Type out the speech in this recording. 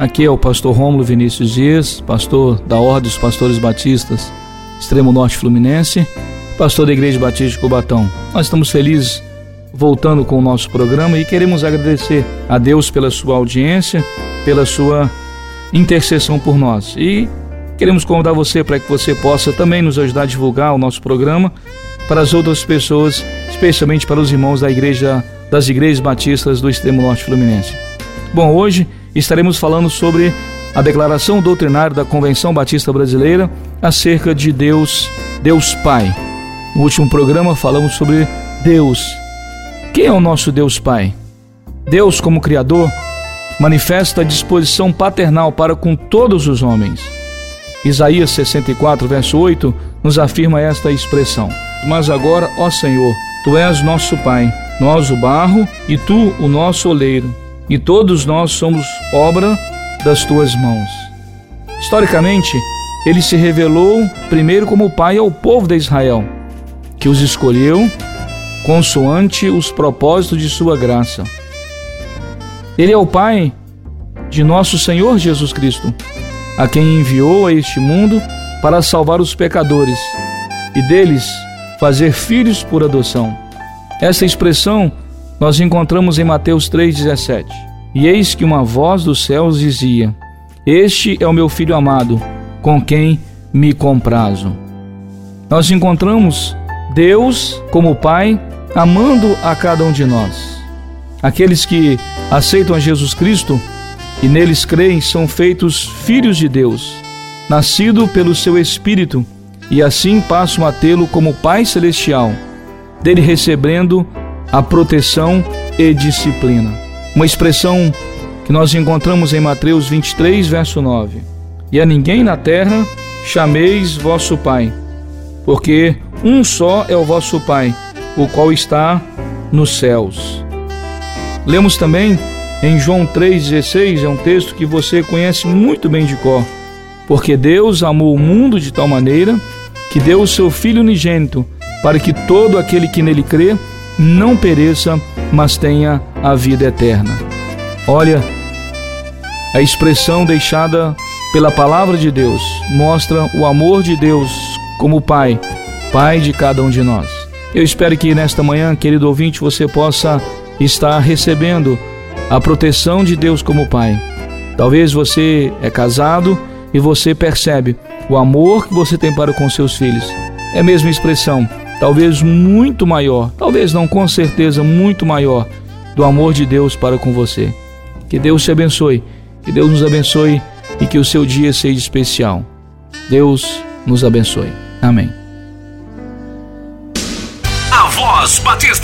Aqui é o pastor Rômulo Vinícius Dias, pastor da Ordem dos Pastores Batistas, Extremo Norte Fluminense, pastor da Igreja Batista de Cubatão. Nós estamos felizes voltando com o nosso programa e queremos agradecer a Deus pela sua audiência, pela sua intercessão por nós. E queremos convidar você para que você possa também nos ajudar a divulgar o nosso programa para as outras pessoas, especialmente para os irmãos da igreja das igrejas batistas do Extremo Norte Fluminense. Bom, hoje estaremos falando sobre a declaração doutrinária da Convenção Batista Brasileira acerca de Deus, Deus Pai. No último programa falamos sobre Deus. Quem é o nosso Deus Pai? Deus, como Criador, manifesta a disposição paternal para com todos os homens. Isaías 64, verso 8, nos afirma esta expressão: Mas agora, ó Senhor, tu és nosso Pai, nós o barro e tu o nosso oleiro e todos nós somos obra das tuas mãos. Historicamente, ele se revelou primeiro como pai ao povo de Israel, que os escolheu consoante os propósitos de sua graça. Ele é o pai de nosso Senhor Jesus Cristo, a quem enviou a este mundo para salvar os pecadores e deles fazer filhos por adoção. Essa expressão nós encontramos em Mateus 3,17. E eis que uma voz dos céus dizia: Este é o meu filho amado, com quem me comprazo. Nós encontramos Deus como Pai amando a cada um de nós. Aqueles que aceitam a Jesus Cristo e neles creem são feitos filhos de Deus, nascido pelo seu Espírito, e assim passam a tê-lo como Pai celestial, dele recebendo a proteção e disciplina. Uma expressão que nós encontramos em Mateus 23, verso 9. E a ninguém na terra chameis vosso Pai, porque um só é o vosso Pai, o qual está nos céus. Lemos também em João 3,16, é um texto que você conhece muito bem de cor. Porque Deus amou o mundo de tal maneira que deu o seu Filho unigênito, para que todo aquele que nele crê não pereça, mas tenha a vida eterna. Olha, a expressão deixada pela palavra de Deus mostra o amor de Deus como Pai, Pai de cada um de nós. Eu espero que nesta manhã, querido ouvinte, você possa estar recebendo a proteção de Deus como Pai. Talvez você é casado e você percebe o amor que você tem para com seus filhos. É a mesma expressão talvez muito maior, talvez não com certeza muito maior, do amor de Deus para com você. Que Deus te abençoe, que Deus nos abençoe e que o seu dia seja especial. Deus nos abençoe. Amém.